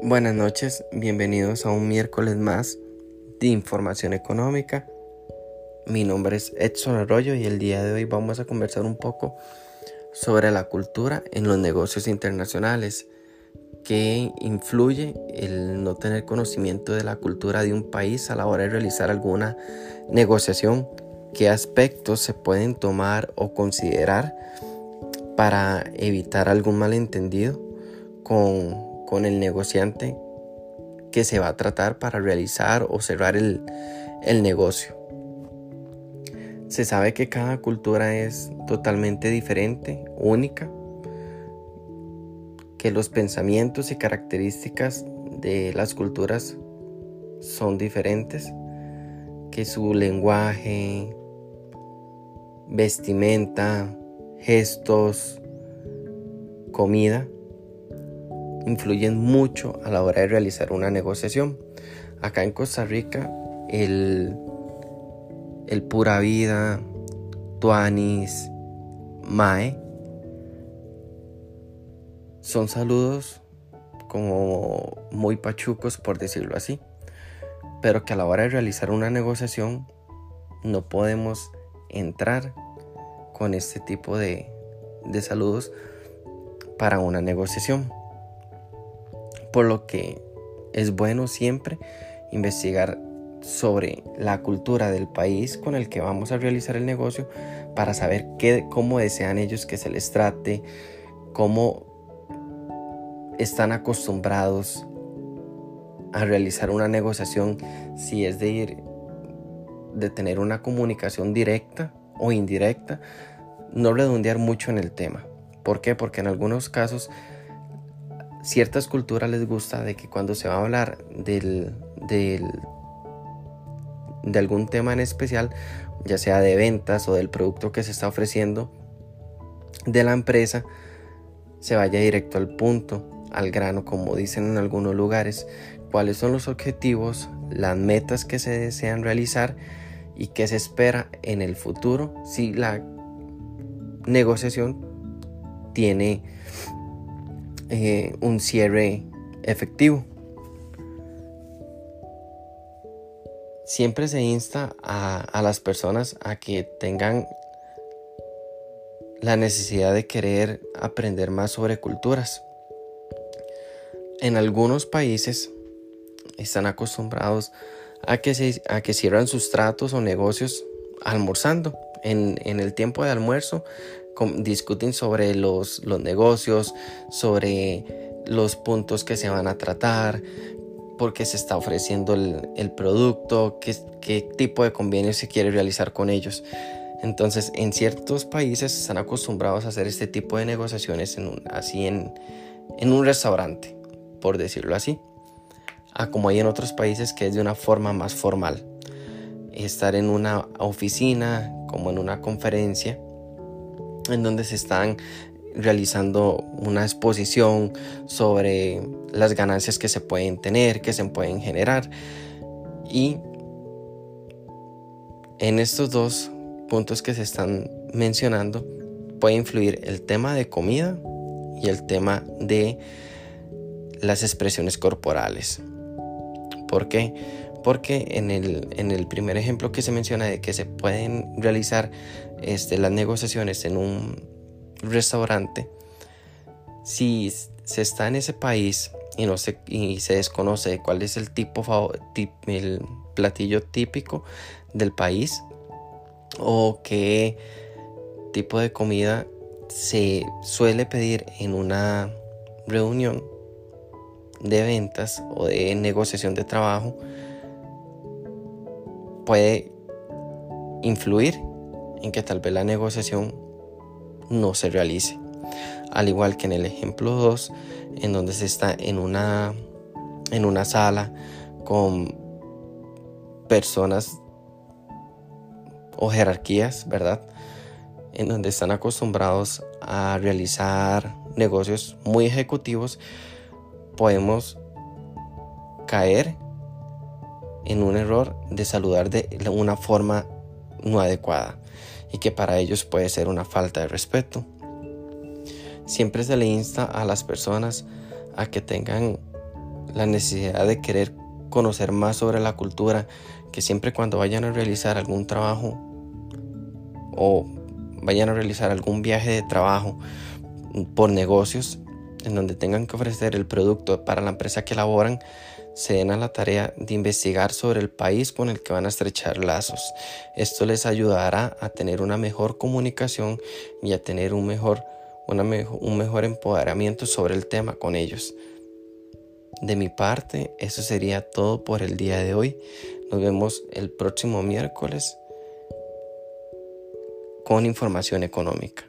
Buenas noches, bienvenidos a un miércoles más de información económica. Mi nombre es Edson Arroyo y el día de hoy vamos a conversar un poco sobre la cultura en los negocios internacionales, qué influye el no tener conocimiento de la cultura de un país a la hora de realizar alguna negociación, qué aspectos se pueden tomar o considerar para evitar algún malentendido con con el negociante que se va a tratar para realizar o cerrar el, negocio. Se sabe que cada cultura es totalmente diferente, única, que los pensamientos y características de las culturas son diferentes, que su lenguaje, vestimenta, gestos, comida influyen mucho a la hora de realizar una negociación. Acá en Costa Rica, el, el pura vida, tuanis, mae, son saludos como muy pachucos, por decirlo así, pero que a la hora de realizar una negociación no podemos entrar con este tipo de, de saludos para una negociación por lo que es bueno siempre investigar sobre la cultura del país con el que vamos a realizar el negocio para saber qué, cómo desean ellos que se les trate, cómo están acostumbrados a realizar una negociación, si es de ir de tener una comunicación directa o indirecta, no redondear mucho en el tema. ¿Por qué? Porque en algunos casos ciertas culturas les gusta de que cuando se va a hablar del, de algún tema en especial, ya sea de ventas o del producto que se está ofreciendo de la empresa, se vaya directo al punto, al grano, como dicen en algunos lugares, cuáles son los objetivos, las metas que se desean realizar y qué se espera en el futuro si la negociación tiene eh, un cierre efectivo. Siempre se insta a, las personas a que tengan la necesidad de querer aprender más sobre culturas. En algunos países están acostumbrados a que, se, a que cierran sus tratos o negocios almorzando. En, en, el tiempo de almuerzo discuten sobre los, los negocios, sobre los puntos que se van a tratar, por qué se está ofreciendo el, producto, qué, qué, tipo de convenio se quiere realizar con ellos. Entonces, en ciertos países están acostumbrados a hacer este tipo de negociaciones en un, así en, en un restaurante, por decirlo así, a como hay en otros países que es de una forma más formal. Estar en una oficina, como en una conferencia, en donde se están realizando una exposición sobre las ganancias que se pueden tener, que se pueden generar. Y en estos dos puntos que se están mencionando puede influir el tema de comida y el tema de las expresiones corporales. ¿Por qué? Porque en el, en el primer ejemplo que se menciona de que se pueden realizar este, las negociaciones en un restaurante, si se está en ese país y, no se, y se desconoce cuál es el tipo el platillo típico del país o qué tipo de comida se suele pedir en una reunión de ventas o de negociación de trabajo puede influir en que tal vez la negociación no se realice. Al igual que en el ejemplo 2, en donde se está en una, en una sala con personas o jerarquías, ¿verdad? En donde están acostumbrados a realizar negocios muy ejecutivos, podemos caer en un error de saludar de una forma no adecuada y que para ellos puede ser una falta de respeto. Siempre se le insta a las personas a que tengan la necesidad de querer conocer más sobre la cultura, que siempre cuando vayan a realizar algún trabajo o vayan a realizar algún viaje de trabajo por negocios en donde tengan que ofrecer el producto para la empresa que elaboran, se den a la tarea de investigar sobre el país con el que van a estrechar lazos. Esto les ayudará a tener una mejor comunicación y a tener un mejor, un mejor empoderamiento sobre el tema con ellos. De mi parte, eso sería todo por el día de hoy. Nos vemos el próximo miércoles con información económica.